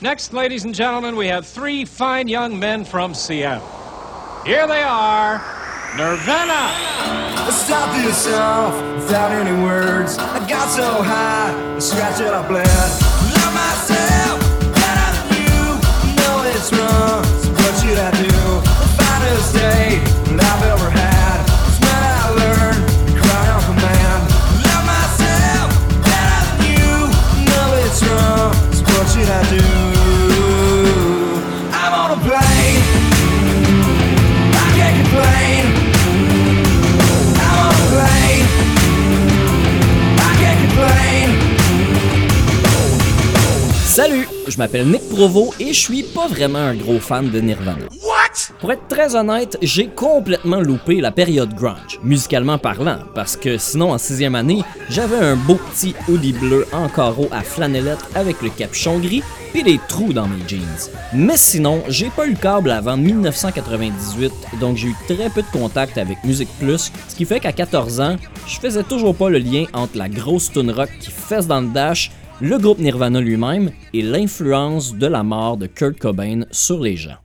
Next, ladies and gentlemen, we have three fine young men from Seattle. Here they are, Nirvana. Stop yourself without any words. I got so high, I scratched it, I bled. Love myself better than you. Know it's wrong, so what should I do? The finest day I've ever had Salut, je m'appelle Nick Provo et je suis pas vraiment un gros fan de Nirvana. Pour être très honnête, j'ai complètement loupé la période grunge, musicalement parlant, parce que sinon en sixième année, j'avais un beau petit hoodie bleu en carreau à flanellette avec le capuchon gris puis des trous dans mes jeans. Mais sinon, j'ai pas eu le câble avant 1998, donc j'ai eu très peu de contact avec Musique Plus, ce qui fait qu'à 14 ans, je faisais toujours pas le lien entre la grosse tune rock qui fesse dans le dash, le groupe Nirvana lui-même et l'influence de la mort de Kurt Cobain sur les gens.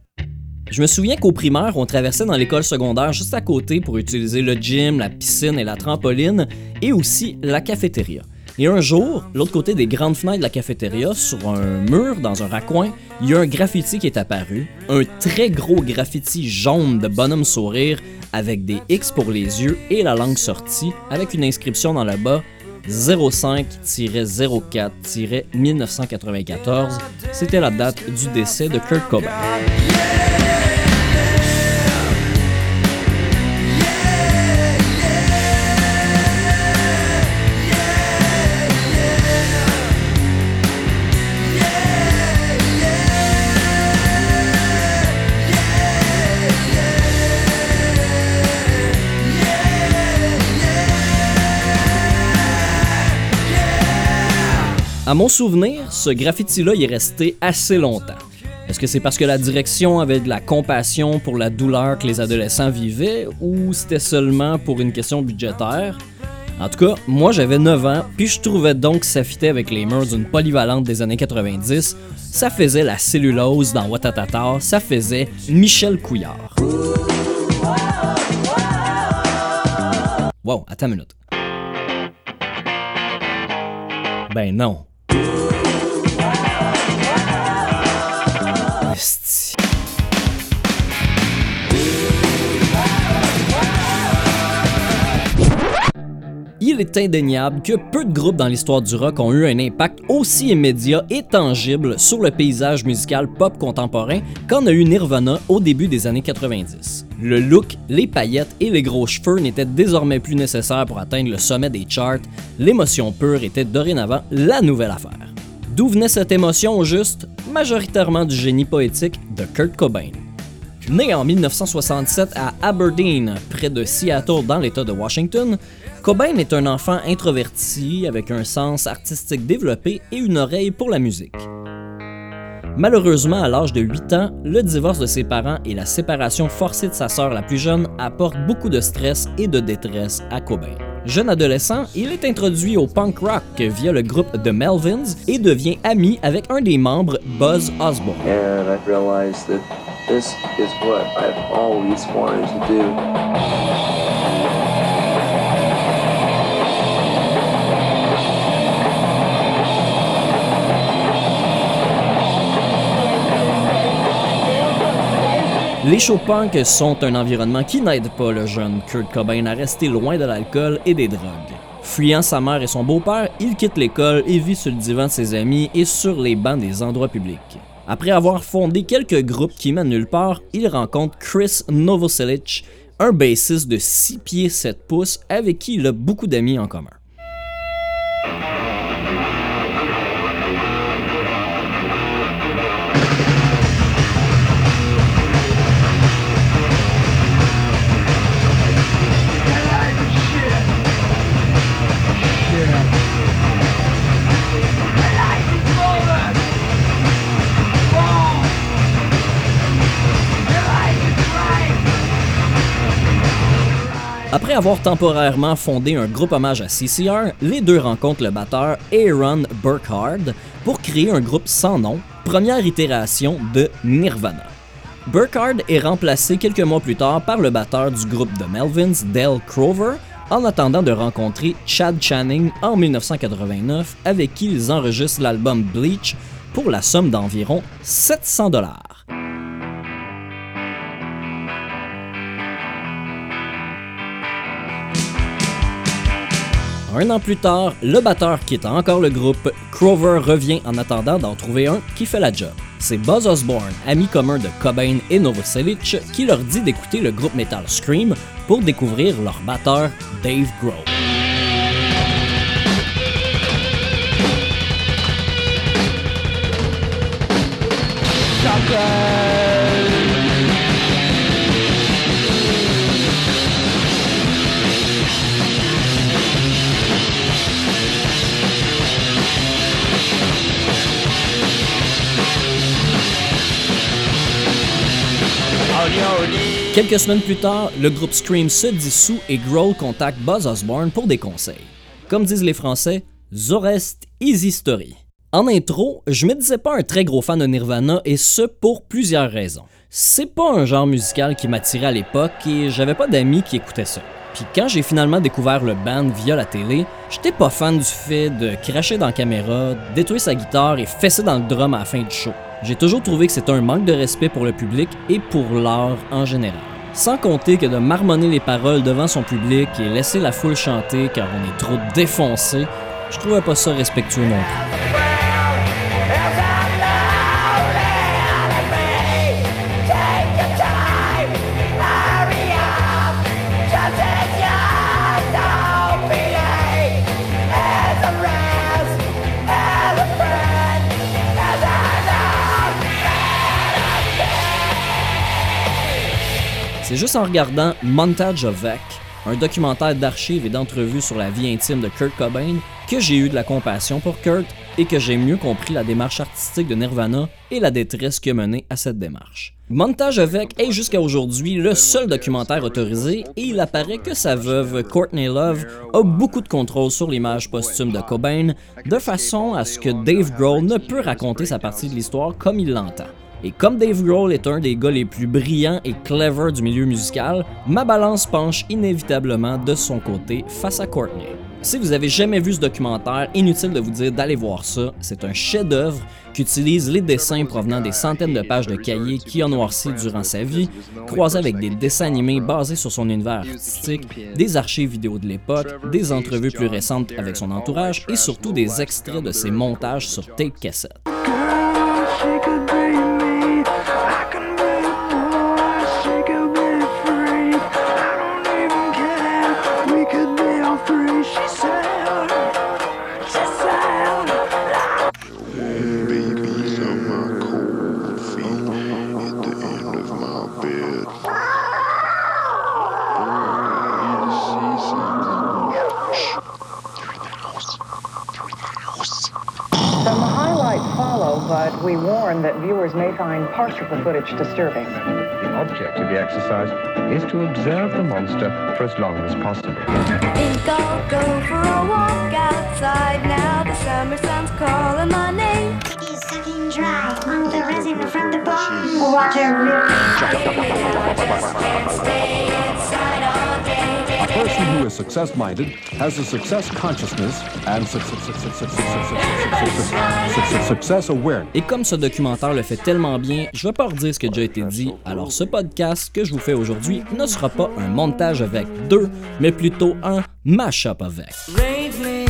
Je me souviens qu'au primaire, on traversait dans l'école secondaire juste à côté pour utiliser le gym, la piscine et la trampoline, et aussi la cafétéria. Et un jour, l'autre côté des grandes fenêtres de la cafétéria, sur un mur dans un raccoin, il y a un graffiti qui est apparu. Un très gros graffiti jaune de bonhomme sourire avec des X pour les yeux et la langue sortie, avec une inscription dans le bas 05-04-1994. C'était la date du décès de Kurt Cobain. À mon souvenir, ce graffiti-là il est resté assez longtemps. Est-ce que c'est parce que la direction avait de la compassion pour la douleur que les adolescents vivaient ou c'était seulement pour une question budgétaire? En tout cas, moi j'avais 9 ans, puis je trouvais donc que ça avec les murs d'une polyvalente des années 90. Ça faisait la cellulose dans Watatata, ça faisait Michel Couillard. Wow, attends une minute. Ben non. Il est indéniable que peu de groupes dans l'histoire du rock ont eu un impact aussi immédiat et tangible sur le paysage musical pop contemporain qu'en a eu Nirvana au début des années 90. Le look, les paillettes et les gros cheveux n'étaient désormais plus nécessaires pour atteindre le sommet des charts, l'émotion pure était dorénavant la nouvelle affaire. D'où venait cette émotion au juste? Majoritairement du génie poétique de Kurt Cobain. Né en 1967 à Aberdeen, près de Seattle dans l'État de Washington, Cobain est un enfant introverti avec un sens artistique développé et une oreille pour la musique. Malheureusement, à l'âge de 8 ans, le divorce de ses parents et la séparation forcée de sa sœur la plus jeune apportent beaucoup de stress et de détresse à Cobain. Jeune adolescent, il est introduit au punk rock via le groupe The Melvins et devient ami avec un des membres, Buzz Osborne. This is what I've always wanted to do. Les shows punk sont un environnement qui n'aide pas le jeune Kurt Cobain à rester loin de l'alcool et des drogues. Fuyant sa mère et son beau-père, il quitte l'école et vit sur le divan de ses amis et sur les bancs des endroits publics. Après avoir fondé quelques groupes qui mènent nulle part, il rencontre Chris Novoselic, un bassiste de 6 pieds 7 pouces avec qui il a beaucoup d'amis en commun. Après avoir temporairement fondé un groupe hommage à CCR, les deux rencontrent le batteur Aaron Burkhardt pour créer un groupe sans nom, première itération de Nirvana. Burkhardt est remplacé quelques mois plus tard par le batteur du groupe The Melvins, Dale Crover, en attendant de rencontrer Chad Channing en 1989 avec qui ils enregistrent l'album Bleach pour la somme d'environ 700 dollars. Un an plus tard, le batteur quitte encore le groupe, Crover revient en attendant d'en trouver un qui fait la job. C'est Buzz Osborne, ami commun de Cobain et Novoselic, qui leur dit d'écouter le groupe metal Scream pour découvrir leur batteur Dave Grohl. Quelques semaines plus tard, le groupe Scream se dissout et Grohl contacte Buzz Osborne pour des conseils. Comme disent les Français, Zorest Easy Story. En intro, je me disais pas un très gros fan de Nirvana et ce pour plusieurs raisons. C'est pas un genre musical qui m'attirait à l'époque et j'avais pas d'amis qui écoutaient ça. Puis quand j'ai finalement découvert le band via la télé, j'étais pas fan du fait de cracher dans la caméra, détruire sa guitare et fesser dans le drum à la fin du show. J'ai toujours trouvé que c'était un manque de respect pour le public et pour l'art en général. Sans compter que de marmonner les paroles devant son public et laisser la foule chanter car on est trop défoncé, je trouvais pas ça respectueux non plus. C'est juste en regardant Montage of Vec, un documentaire d'archives et d'entrevues sur la vie intime de Kurt Cobain, que j'ai eu de la compassion pour Kurt et que j'ai mieux compris la démarche artistique de Nirvana et la détresse qui a mené à cette démarche. Montage avec est jusqu'à aujourd'hui le seul documentaire autorisé et il apparaît que sa veuve Courtney Love a beaucoup de contrôle sur l'image posthume de Cobain, de façon à ce que Dave Grohl ne peut raconter sa partie de l'histoire comme il l'entend. Et comme Dave Grohl est un des gars les plus brillants et clever du milieu musical, ma balance penche inévitablement de son côté face à Courtney. Si vous avez jamais vu ce documentaire, inutile de vous dire d'aller voir ça, c'est un chef-d'œuvre qui utilise les dessins provenant des centaines de pages de cahiers qui a noirci durant sa vie, croisés avec des dessins animés basés sur son univers artistique, des archives vidéo de l'époque, des entrevues plus récentes avec son entourage et surtout des extraits de ses montages sur tape cassette. Parts of the footage disturbing. The object of the exercise is to observe the monster for as long as possible. Think I'll go for a walk outside now. The summer sun's calling my name. He's sucking dry on the resin from the bone. Water. A person who is success minded has a success consciousness and success awareness. Et comme ce documentaire le fait tellement bien, je vais pas redire ce qui a déjà été dit, alors ce podcast que je vous fais aujourd'hui ne sera pas un montage avec deux, mais plutôt un mash-up avec.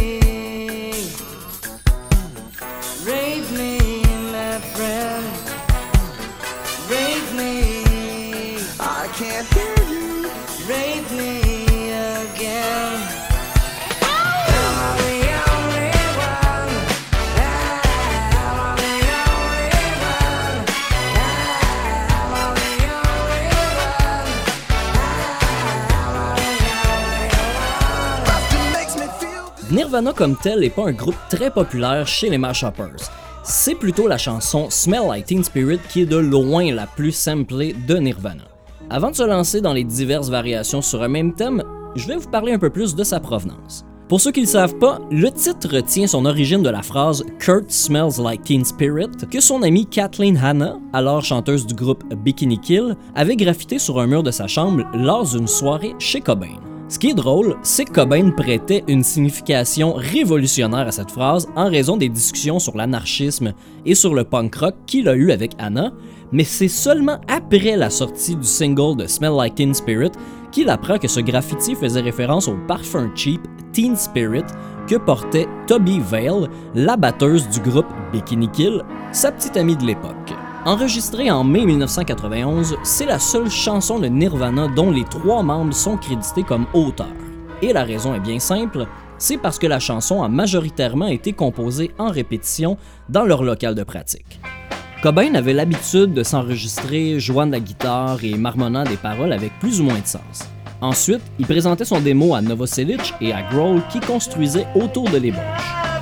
Nirvana comme tel n'est pas un groupe très populaire chez les mashuppers. C'est plutôt la chanson Smell Like Teen Spirit qui est de loin la plus samplée de Nirvana. Avant de se lancer dans les diverses variations sur un même thème, je vais vous parler un peu plus de sa provenance. Pour ceux qui ne le savent pas, le titre tient son origine de la phrase Kurt smells like Teen Spirit que son amie Kathleen Hanna, alors chanteuse du groupe Bikini Kill, avait graffité sur un mur de sa chambre lors d'une soirée chez Cobain. Ce qui est drôle, c'est que Cobain prêtait une signification révolutionnaire à cette phrase en raison des discussions sur l'anarchisme et sur le punk rock qu'il a eu avec Anna, mais c'est seulement après la sortie du single de Smell Like Teen Spirit qu'il apprend que ce graffiti faisait référence au parfum cheap Teen Spirit que portait Toby Vale, la batteuse du groupe Bikini Kill, sa petite amie de l'époque. Enregistrée en mai 1991, c'est la seule chanson de Nirvana dont les trois membres sont crédités comme auteurs. Et la raison est bien simple, c'est parce que la chanson a majoritairement été composée en répétition dans leur local de pratique. Cobain avait l'habitude de s'enregistrer jouant de la guitare et marmonnant des paroles avec plus ou moins de sens. Ensuite, il présentait son démo à Novoselic et à Grohl qui construisaient autour de l'ébauche.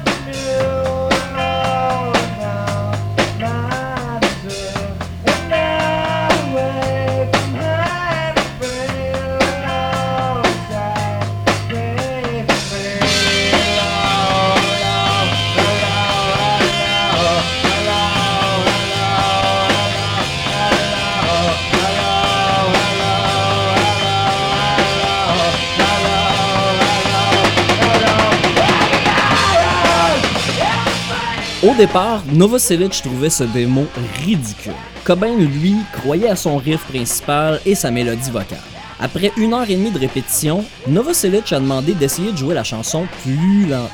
Départ, Novoselic trouvait ce démo ridicule. Cobain, lui, croyait à son riff principal et sa mélodie vocale. Après une heure et demie de répétition, Novoselic a demandé d'essayer de jouer la chanson plus lentement.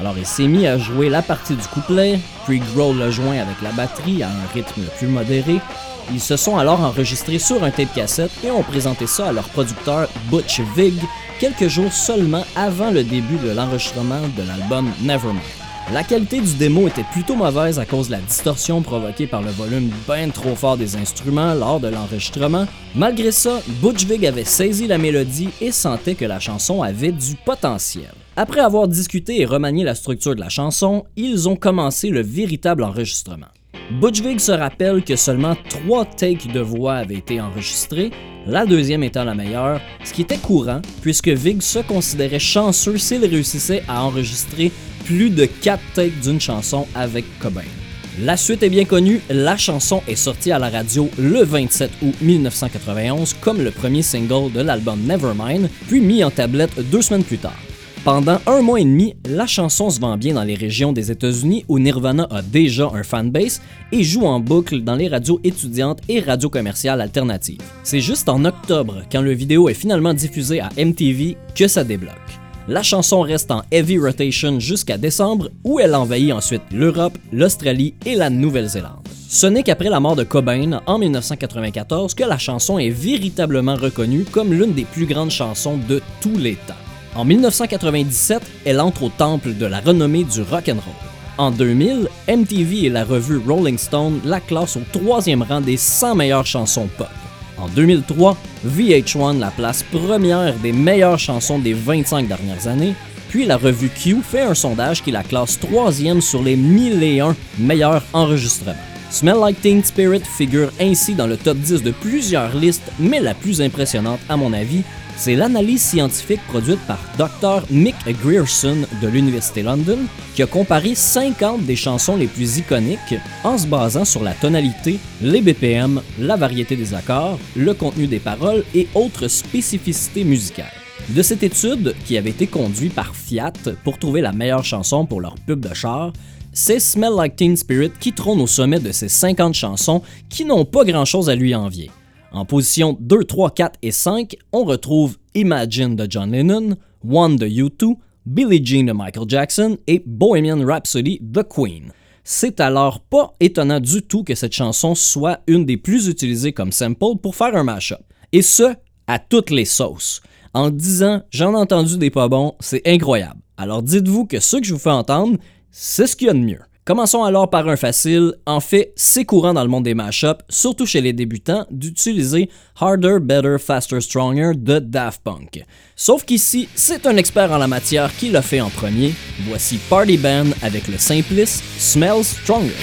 Alors il s'est mis à jouer la partie du couplet, puis Grohl l'a joint avec la batterie à un rythme plus modéré. Ils se sont alors enregistrés sur un tape cassette et ont présenté ça à leur producteur Butch Vig quelques jours seulement avant le début de l'enregistrement de l'album Nevermind. La qualité du démo était plutôt mauvaise à cause de la distorsion provoquée par le volume bien trop fort des instruments lors de l'enregistrement. Malgré ça, Butch Vig avait saisi la mélodie et sentait que la chanson avait du potentiel. Après avoir discuté et remanié la structure de la chanson, ils ont commencé le véritable enregistrement. Butch Vig se rappelle que seulement trois takes de voix avaient été enregistrés, la deuxième étant la meilleure, ce qui était courant puisque Vig se considérait chanceux s'il réussissait à enregistrer plus de 4 takes d'une chanson avec Cobain. La suite est bien connue, la chanson est sortie à la radio le 27 août 1991 comme le premier single de l'album Nevermind, puis mis en tablette deux semaines plus tard. Pendant un mois et demi, la chanson se vend bien dans les régions des États-Unis où Nirvana a déjà un fanbase et joue en boucle dans les radios étudiantes et radios commerciales alternatives. C'est juste en octobre, quand le vidéo est finalement diffusé à MTV, que ça débloque. La chanson reste en heavy rotation jusqu'à décembre où elle envahit ensuite l'Europe, l'Australie et la Nouvelle-Zélande. Ce n'est qu'après la mort de Cobain en 1994 que la chanson est véritablement reconnue comme l'une des plus grandes chansons de tous les temps. En 1997, elle entre au temple de la renommée du rock'n'roll. En 2000, MTV et la revue Rolling Stone la classent au troisième rang des 100 meilleures chansons pop. En 2003, VH1 la place première des meilleures chansons des 25 dernières années, puis la revue Q fait un sondage qui la classe troisième sur les 1001 meilleurs enregistrements. Smell Like Teen Spirit figure ainsi dans le top 10 de plusieurs listes, mais la plus impressionnante à mon avis, c'est l'analyse scientifique produite par Dr. Mick Grierson de l'Université London qui a comparé 50 des chansons les plus iconiques en se basant sur la tonalité, les BPM, la variété des accords, le contenu des paroles et autres spécificités musicales. De cette étude, qui avait été conduite par Fiat pour trouver la meilleure chanson pour leur pub de char, c'est Smell Like Teen Spirit qui trône au sommet de ces 50 chansons qui n'ont pas grand-chose à lui envier. En position 2, 3, 4 et 5, on retrouve Imagine de John Lennon, One de U2, Billie Jean de Michael Jackson et Bohemian Rhapsody de Queen. C'est alors pas étonnant du tout que cette chanson soit une des plus utilisées comme sample pour faire un mashup. Et ce, à toutes les sauces. En 10 ans, j'en ai entendu des pas bons, c'est incroyable. Alors dites-vous que ce que je vous fais entendre, c'est ce qu'il y a de mieux. Commençons alors par un facile. En fait, c'est courant dans le monde des mashups, surtout chez les débutants, d'utiliser Harder, Better, Faster, Stronger de Daft Punk. Sauf qu'ici, c'est un expert en la matière qui l'a fait en premier. Voici Party Band avec le simpliste Smells Stronger.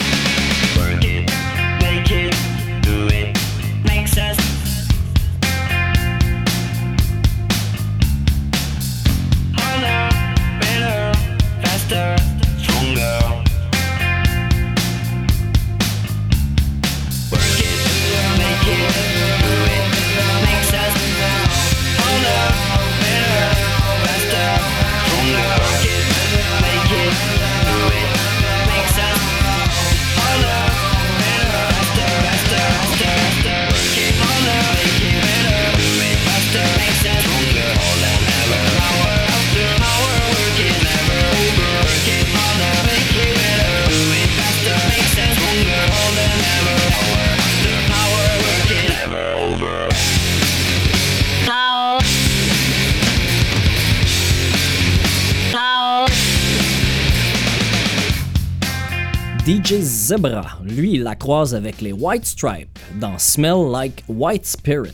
Zebra, lui, la croise avec les White Stripes dans Smell Like White Spirit.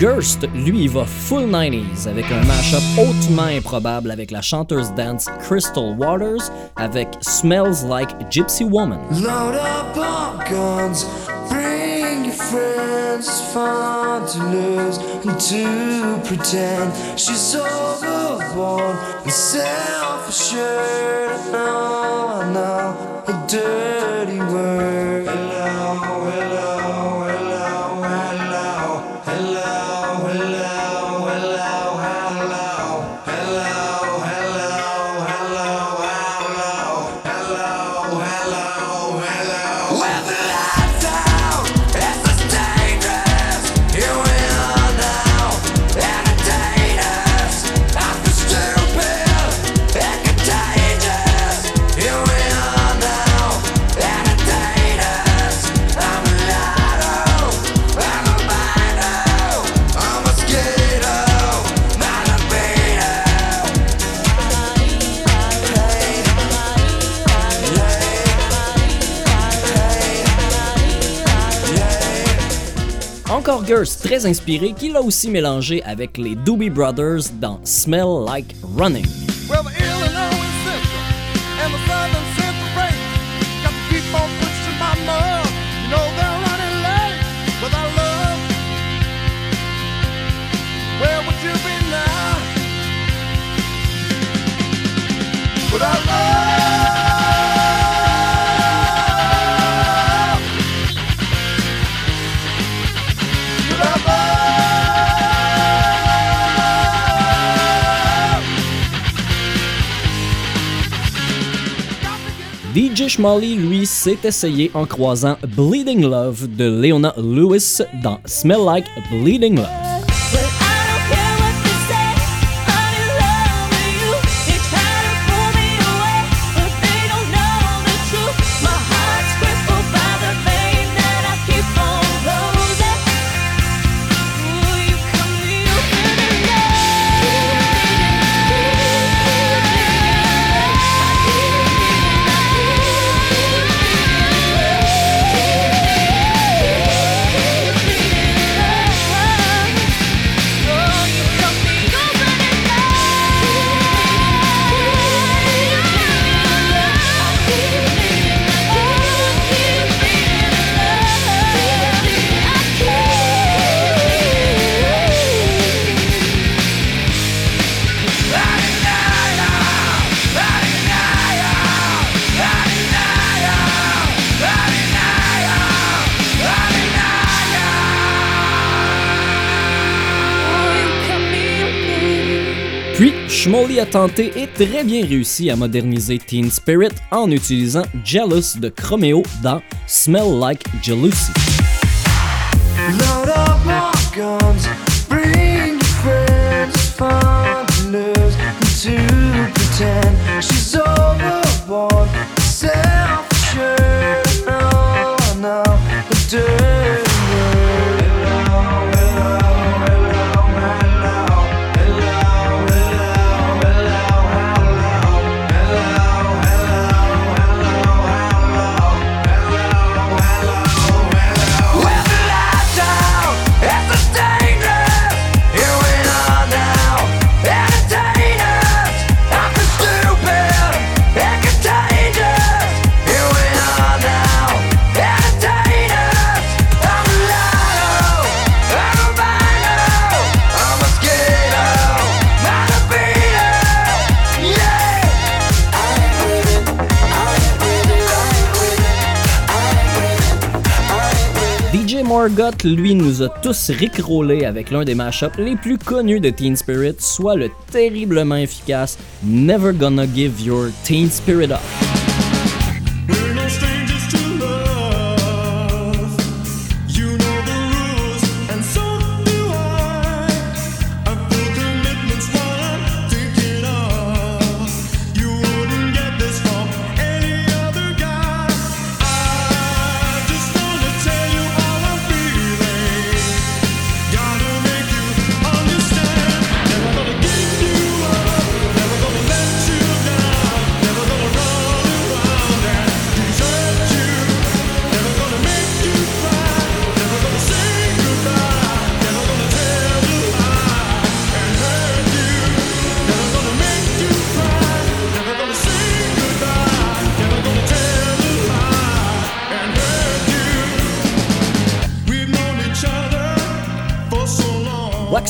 Gerst, lui, va full 90s avec un mashup hautement improbable avec la chanteuse dance Crystal Waters avec Smells Like Gypsy Woman. Load up on guns, bring your friends. Fun to lose and to pretend she's. Très inspiré, qui l'a aussi mélangé avec les Doobie Brothers dans Smell Like Running. Schmally, lui, s'est essayé en croisant Bleeding Love de Leona Lewis dans Smell Like Bleeding Love. Schmolly a tenté et très bien réussi à moderniser Teen Spirit en utilisant Jealous de Chromeo dans Smell Like Jealousy. Lui, nous a tous rickrollé avec l'un des mashups les plus connus de Teen Spirit, soit le terriblement efficace Never Gonna Give Your Teen Spirit Up.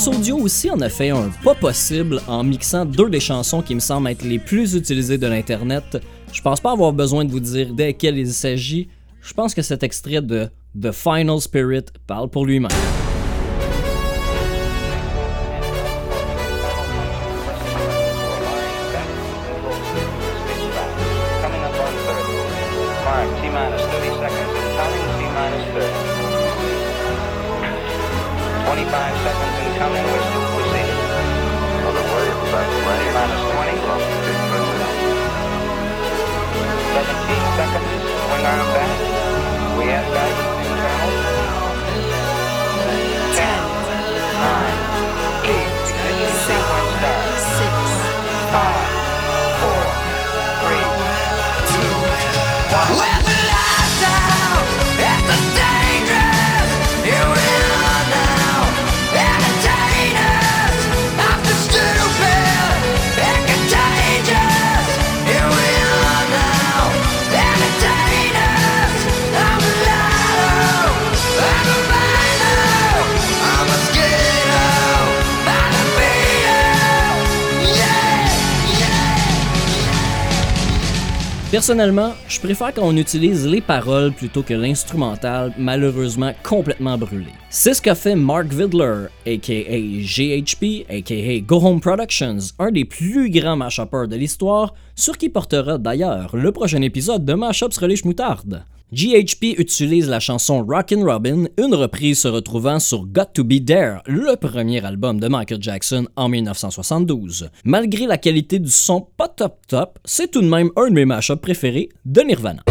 Audio aussi en a fait un pas possible en mixant deux des chansons qui me semblent être les plus utilisées de l'internet. Je pense pas avoir besoin de vous dire desquelles il s'agit. Je pense que cet extrait de The Final Spirit parle pour lui-même. Personnellement, je préfère quand on utilise les paroles plutôt que l'instrumental, malheureusement complètement brûlé. C'est ce qu'a fait Mark Vidler, aka GHP, aka Go Home Productions, un des plus grands mashuppers de l'histoire, sur qui portera d'ailleurs le prochain épisode de Mashups Relish Moutarde. GHP utilise la chanson Rockin' Robin, une reprise se retrouvant sur Got to Be There, le premier album de Michael Jackson en 1972. Malgré la qualité du son pas top top, c'est tout de même un de mes mashups préférés de Nirvana.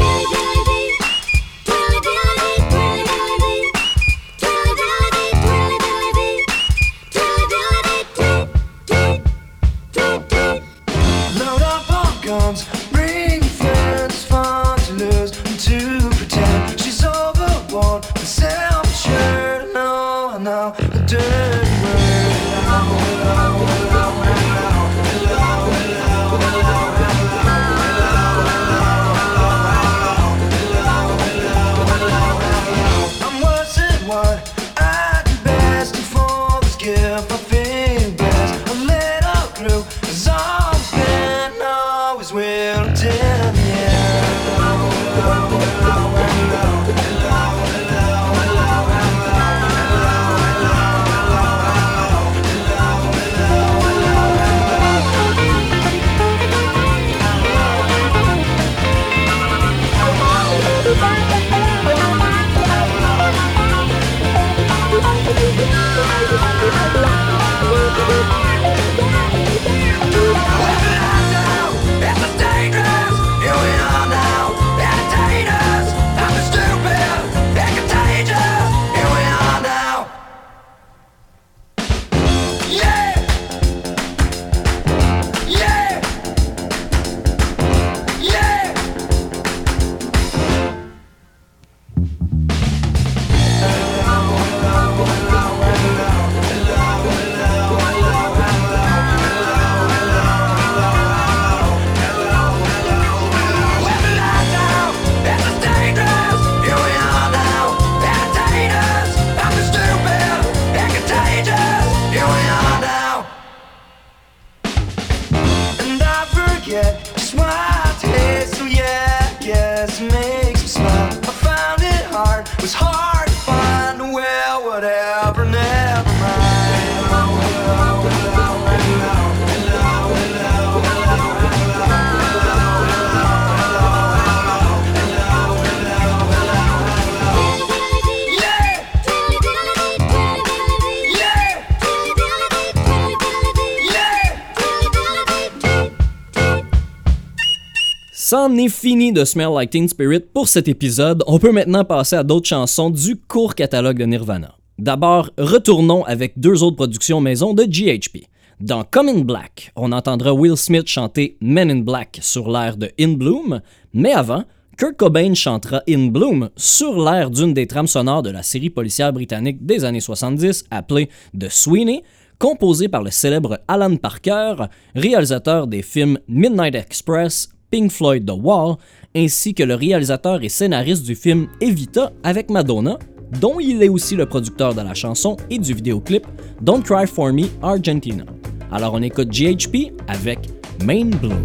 C'en est fini de Smell Like Teen Spirit pour cet épisode. On peut maintenant passer à d'autres chansons du court catalogue de Nirvana. D'abord, retournons avec deux autres productions maison de GHP. Dans Come in Black, on entendra Will Smith chanter Men in Black sur l'air de In Bloom, mais avant, Kurt Cobain chantera In Bloom sur l'air d'une des trames sonores de la série policière britannique des années 70 appelée The Sweeney, composée par le célèbre Alan Parker, réalisateur des films Midnight Express, Pink Floyd The Wall, ainsi que le réalisateur et scénariste du film Evita avec Madonna, dont il est aussi le producteur de la chanson et du vidéoclip Don't Cry For Me Argentina. Alors on écoute GHP avec Main Bloom.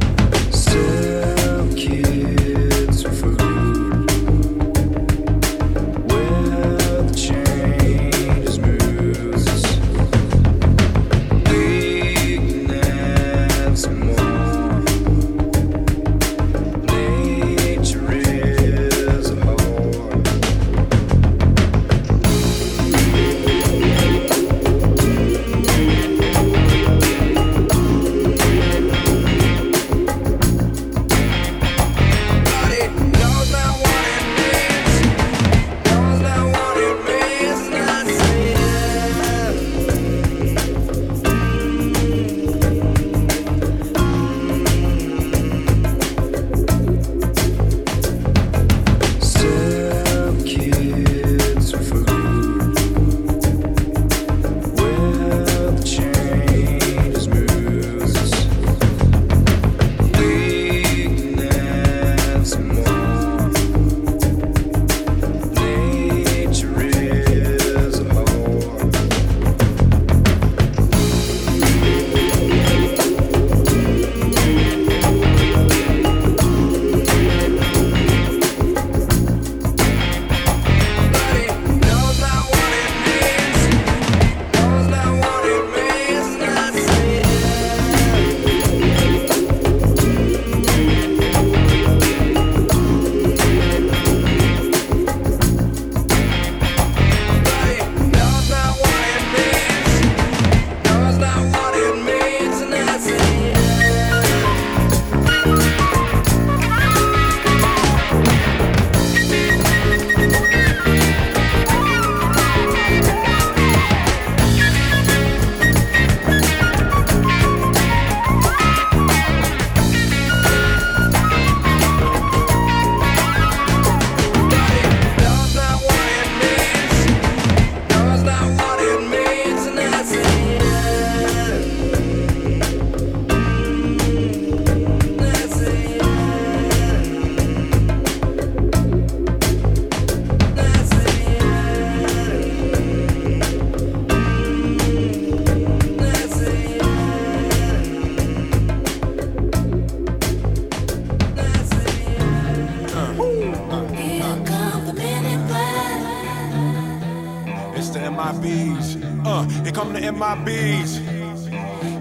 MIBs.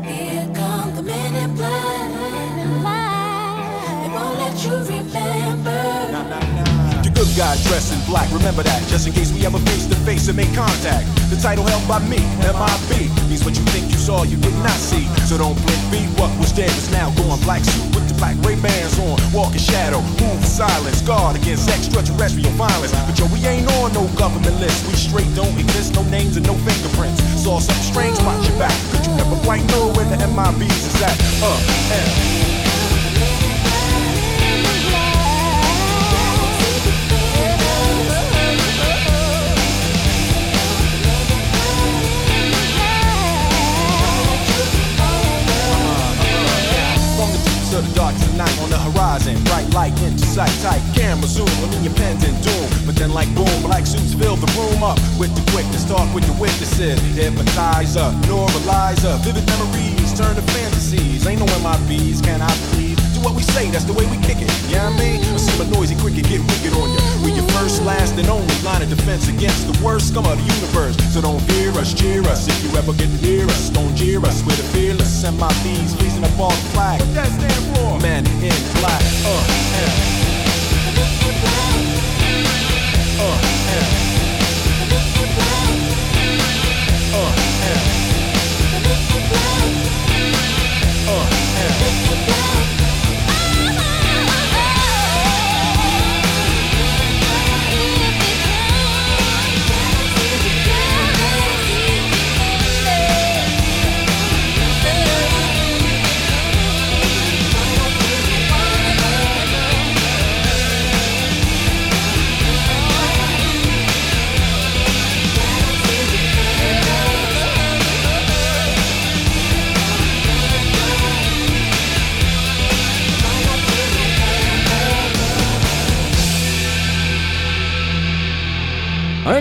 Here come the men in black. They won't let you remember. The good guy dressed in black, remember that, just in case we ever face to face and make contact. The title held by me, MIB, means what you think you saw, you did not see. So don't blink, be what was dead is now going black suit with the black Ray Bans on, walk in shadow, move silence, guard against extraterrestrial violence. But yo, we ain't on no government list, we straight don't exist, no names and no fingerprints. Saw something strange, watch your back, cause you never quite know where the MIBs is at. Uh, and to the dark tonight on the horizon. Bright light into sight, tight camera zoom. I'm in your pendant doom. But then like boom, black suits fill the room up with the quickness. Talk with the witnesses. Hypnotizer, normalizer. Vivid memories turn to fantasies. Ain't no MIBs, can I please? What we say, that's the way we kick it. Yeah, I mean, I see my noisy cricket get wicked on you. We your first, last, and only line of defense against the worst scum of the universe. So don't fear us, cheer us. If you ever get near us, don't jeer us. We're the fearless MIBs, facing up all the flag. What that stand for? Men in black. Uh, and. Uh, and. Uh, and. Uh, and.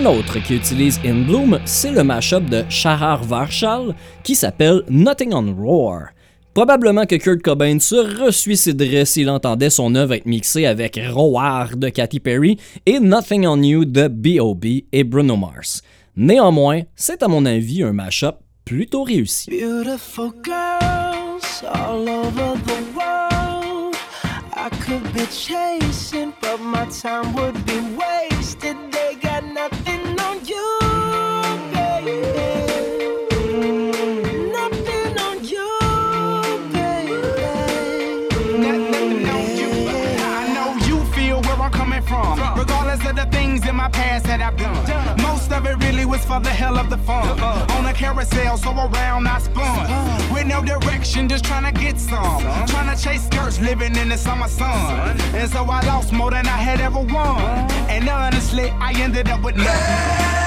Un autre qui utilise In Bloom, c'est le mashup de Shahar Varshal qui s'appelle Nothing on Roar. Probablement que Kurt Cobain se ressuiciderait s'il entendait son œuvre être mixée avec Roar de Katy Perry et Nothing on You de B.O.B. et Bruno Mars. Néanmoins, c'est à mon avis un mashup plutôt réussi. Was for the hell of the fun. On a carousel, so around I spun. With no direction, just trying to get some. Trying to chase skirts, living in the summer sun. And so I lost more than I had ever won. And honestly, I ended up with nothing.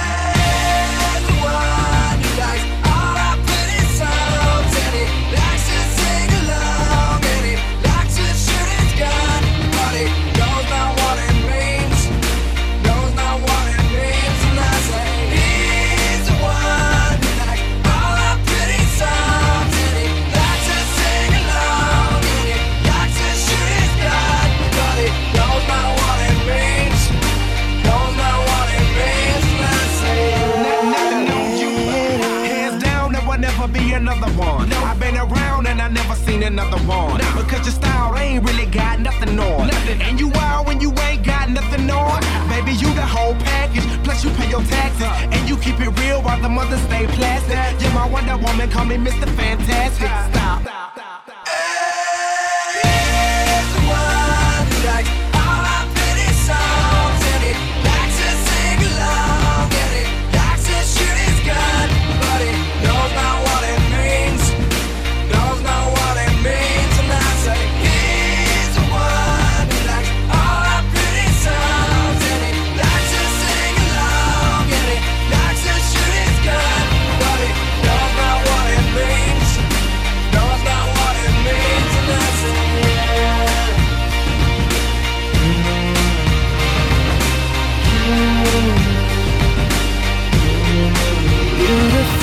Another one. Because your style ain't really got nothing on. Nothing. And you wild when you ain't got nothing on. Baby, you the whole package. Plus you pay your taxes. And you keep it real while the mothers stay plastic. You're my Wonder Woman, call me Mr. Fantastic. Stop.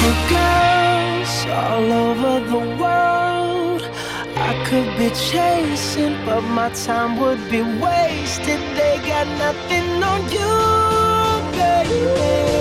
Beautiful girls all over the world. I could be chasing, but my time would be wasted. They got nothing on you, baby.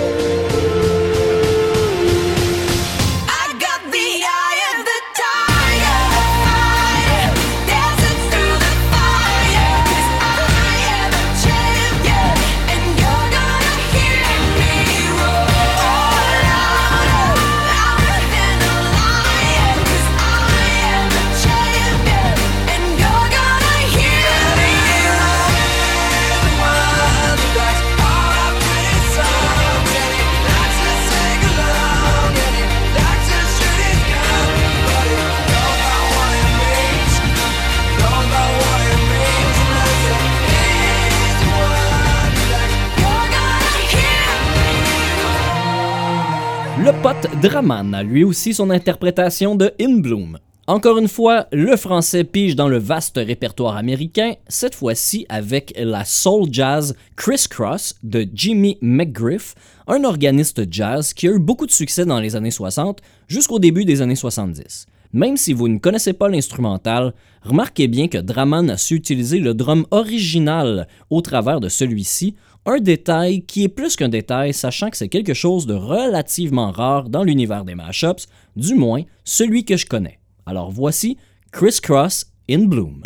Draman a lui aussi son interprétation de In Bloom. Encore une fois, le français pige dans le vaste répertoire américain, cette fois-ci avec la soul jazz Criss Cross de Jimmy McGriff, un organiste jazz qui a eu beaucoup de succès dans les années 60 jusqu'au début des années 70. Même si vous ne connaissez pas l'instrumental, remarquez bien que Draman a su utiliser le drum original au travers de celui-ci, un détail qui est plus qu'un détail, sachant que c'est quelque chose de relativement rare dans l'univers des mashups, du moins celui que je connais. Alors voici Criss Cross in Bloom.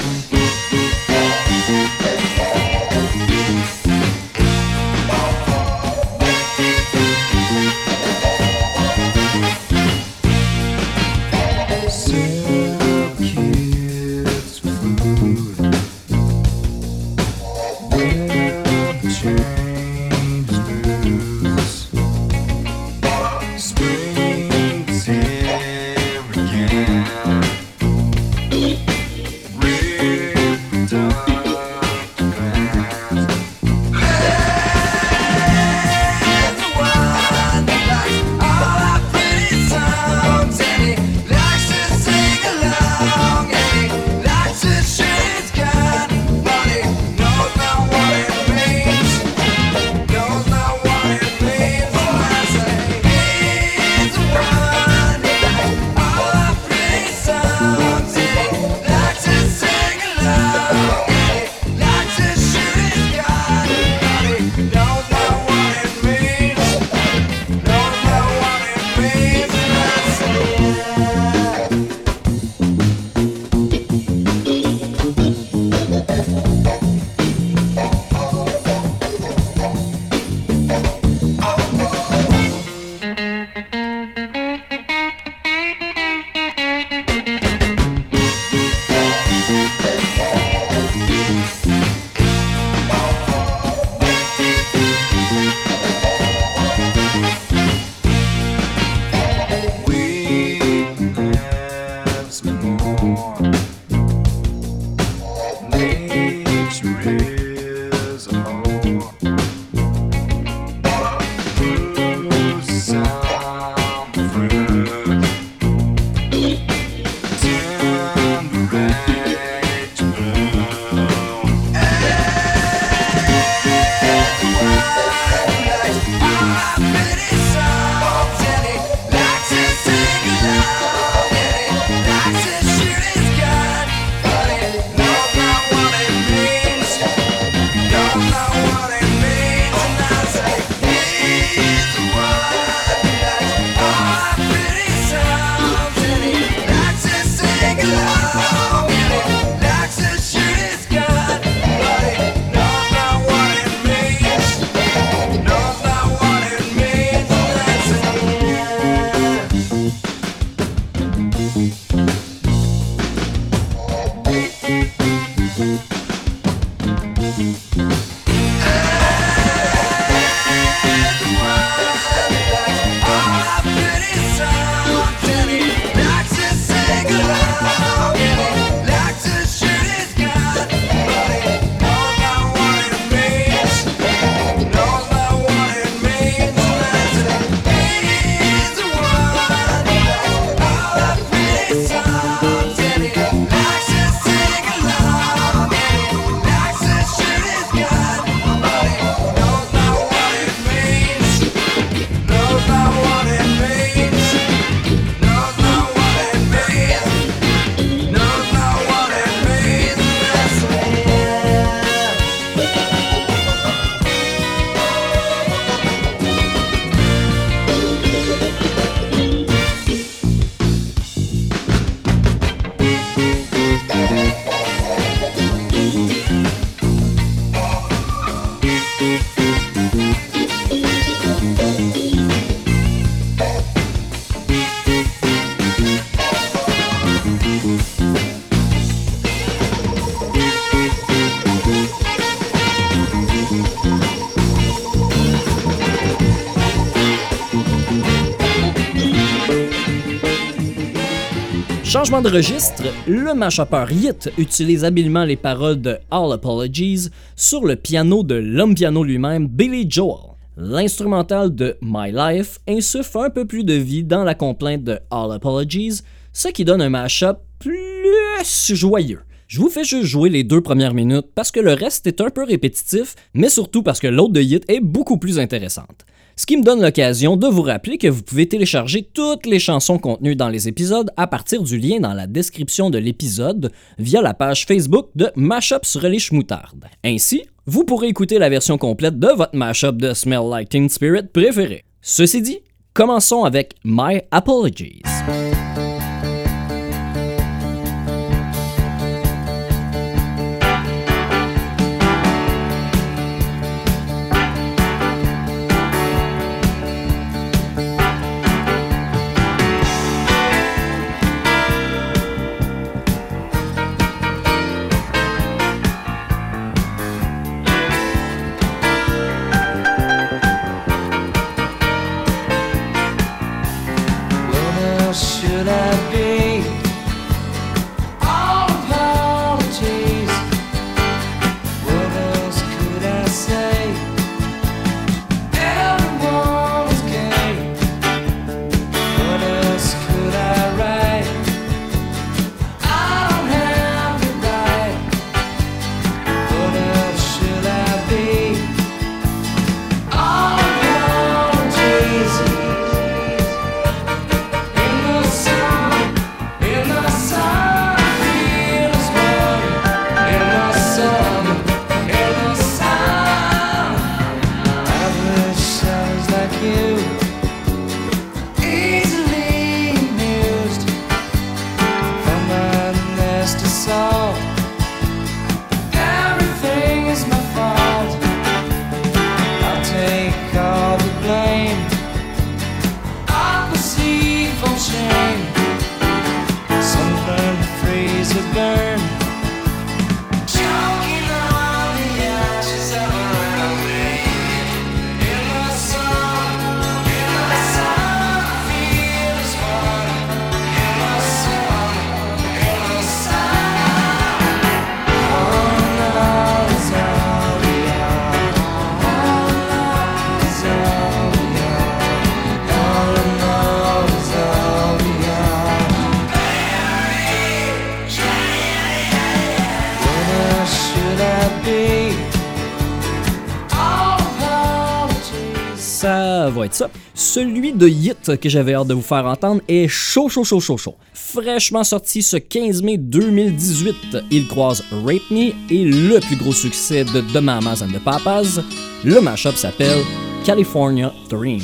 Changement de registre, le mashupper Yit utilise habilement les paroles de All Apologies sur le piano de l'homme piano lui-même, Billy Joel. L'instrumental de My Life insuffle un peu plus de vie dans la complainte de All Apologies, ce qui donne un mashup plus joyeux. Je vous fais juste jouer les deux premières minutes parce que le reste est un peu répétitif, mais surtout parce que l'autre de Yit est beaucoup plus intéressante. Ce qui me donne l'occasion de vous rappeler que vous pouvez télécharger toutes les chansons contenues dans les épisodes à partir du lien dans la description de l'épisode via la page Facebook de Mashup sur les Schmoutardes. Ainsi, vous pourrez écouter la version complète de votre mashup de Smell Like Teen Spirit préféré. Ceci dit, commençons avec My Apologies. Yeah. De Yit que j'avais hâte de vous faire entendre est chaud, chaud, chaud, chaud, chaud. Fraîchement sorti ce 15 mai 2018, il croise Rape Me et le plus gros succès de The Mamas and the Papas. Le mashup s'appelle California Dream.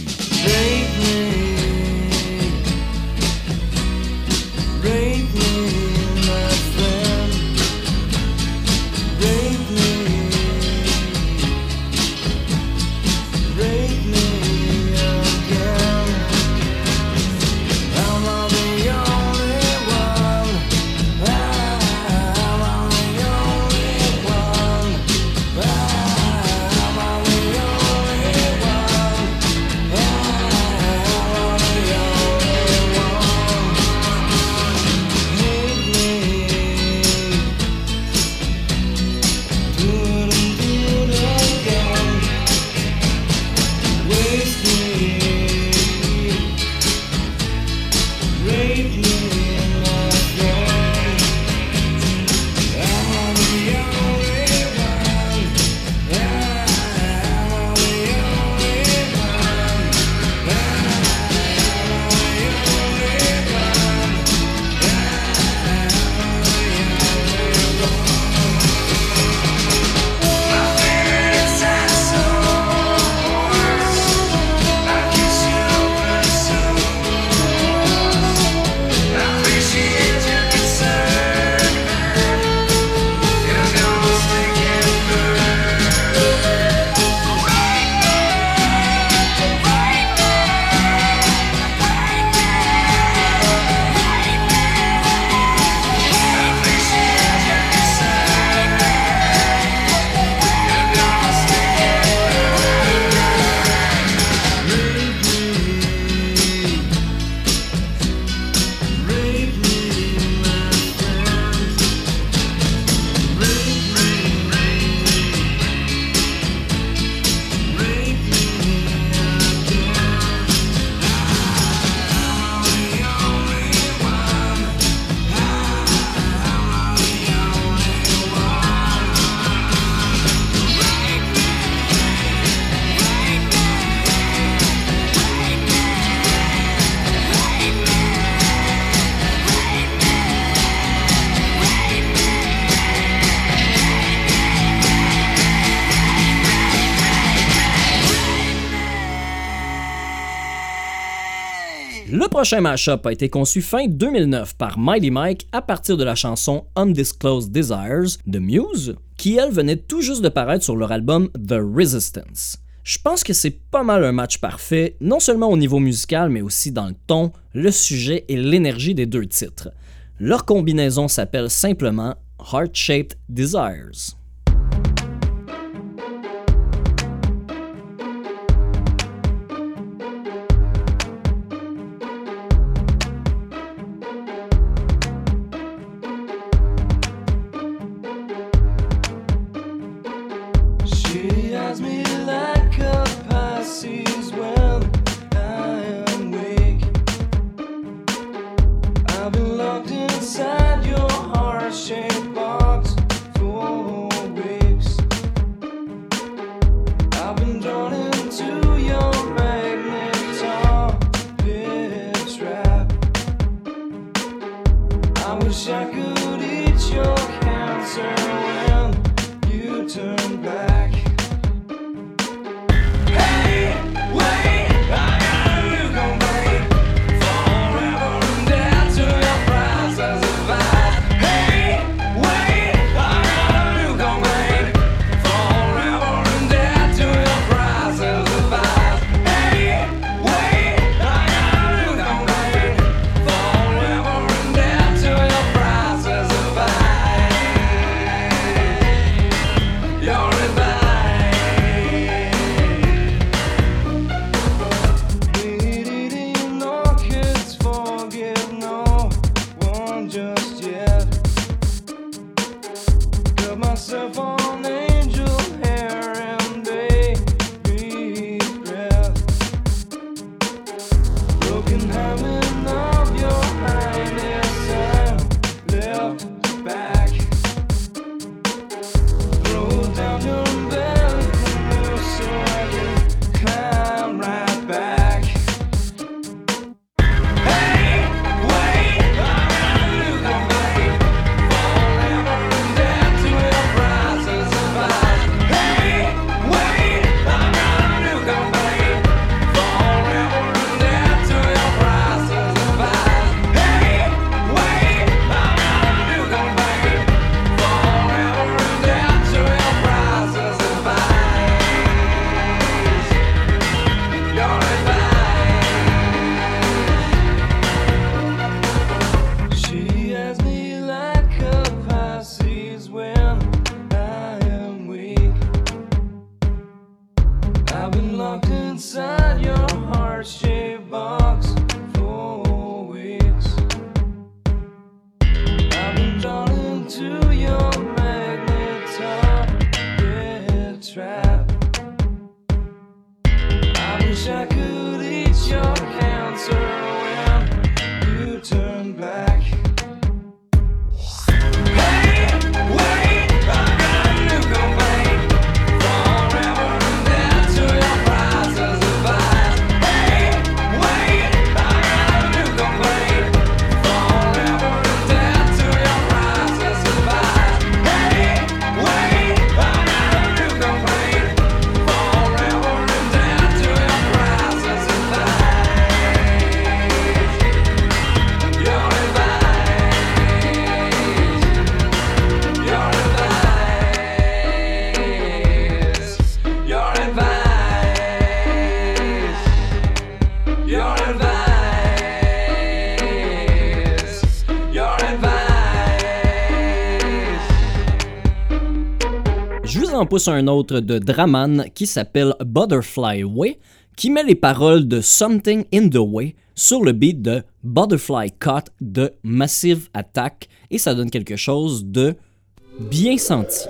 Le prochain mashup a été conçu fin 2009 par Miley Mike à partir de la chanson Undisclosed Desires de Muse, qui elle venait tout juste de paraître sur leur album The Resistance. Je pense que c'est pas mal un match parfait, non seulement au niveau musical, mais aussi dans le ton, le sujet et l'énergie des deux titres. Leur combinaison s'appelle simplement Heart-Shaped Desires. pousse un autre de Draman qui s'appelle Butterfly Way, qui met les paroles de Something in the Way sur le beat de Butterfly Cut de Massive Attack et ça donne quelque chose de bien senti.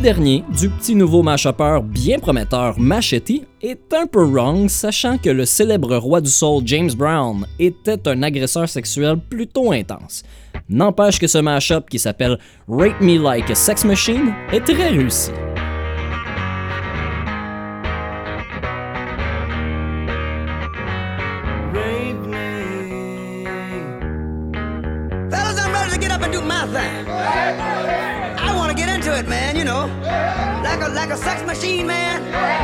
Petit dernier, du petit nouveau mashupper bien prometteur Machete, est un peu wrong, sachant que le célèbre roi du soul James Brown était un agresseur sexuel plutôt intense. N'empêche que ce mashup qui s'appelle Rape Me Like a Sex Machine est très réussi. Like a sex machine, man.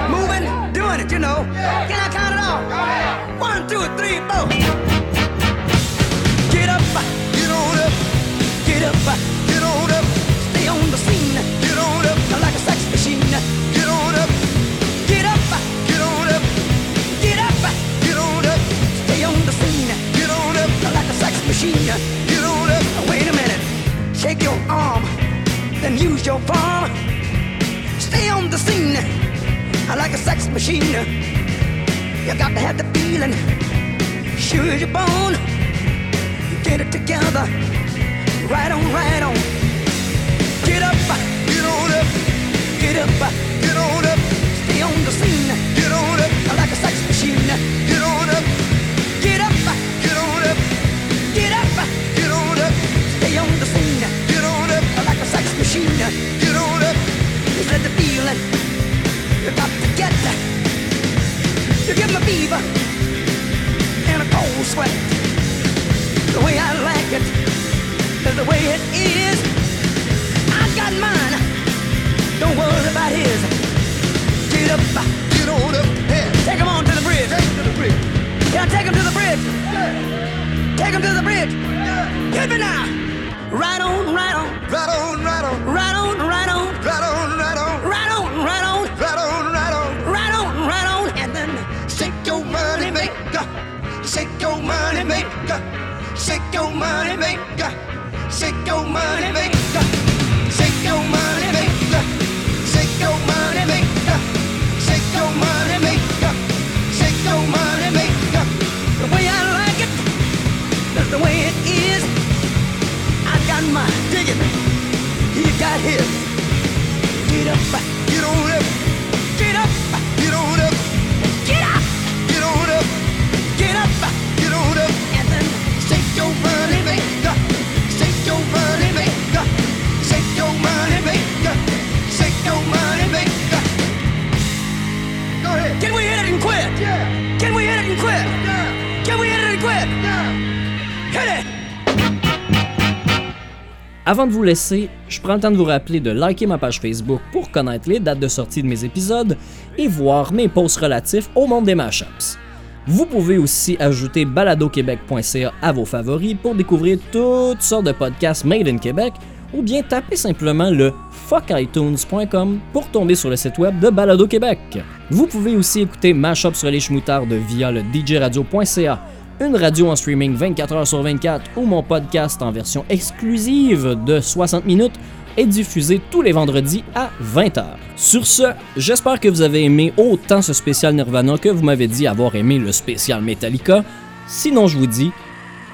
Moving, doing it, you know. Can I count it off? One, two, three, four. Machine. You got to have the feeling. Sure as you're born. Get it together. Right on, right on. Get up, get on up. Get up, get on up. Stay on the scene. Sweat. The way I like it is the way it is. I got mine. Don't worry about his. Get up, get on up, yeah. Take him on to the bridge. Take him to the bridge. Yeah, take him to the bridge. Take him to the bridge. Get me now. Right on. Right on, right on. Right on, right on. Shake your money maker. Shake your money maker. Shake your money maker. Shake your money maker. Shake your money maker. Shake your money maker. The way I like it, that's the way it is. I got my digging. He got his. Get up, Avant de vous laisser, je prends le temps de vous rappeler de liker ma page Facebook pour connaître les dates de sortie de mes épisodes et voir mes posts relatifs au monde des mashups. Vous pouvez aussi ajouter baladoquebec.ca à vos favoris pour découvrir toutes sortes de podcasts made in Québec ou bien taper simplement le fuckitunes.com pour tomber sur le site web de Balado Québec. Vous pouvez aussi écouter Mashup sur les chemoutardes via le djradio.ca, une radio en streaming 24 heures sur 24 ou mon podcast en version exclusive de 60 minutes est diffusé tous les vendredis à 20h. Sur ce, j'espère que vous avez aimé autant ce spécial Nirvana que vous m'avez dit avoir aimé le spécial Metallica. Sinon, je vous dis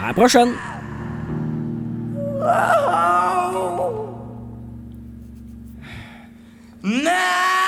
à la prochaine!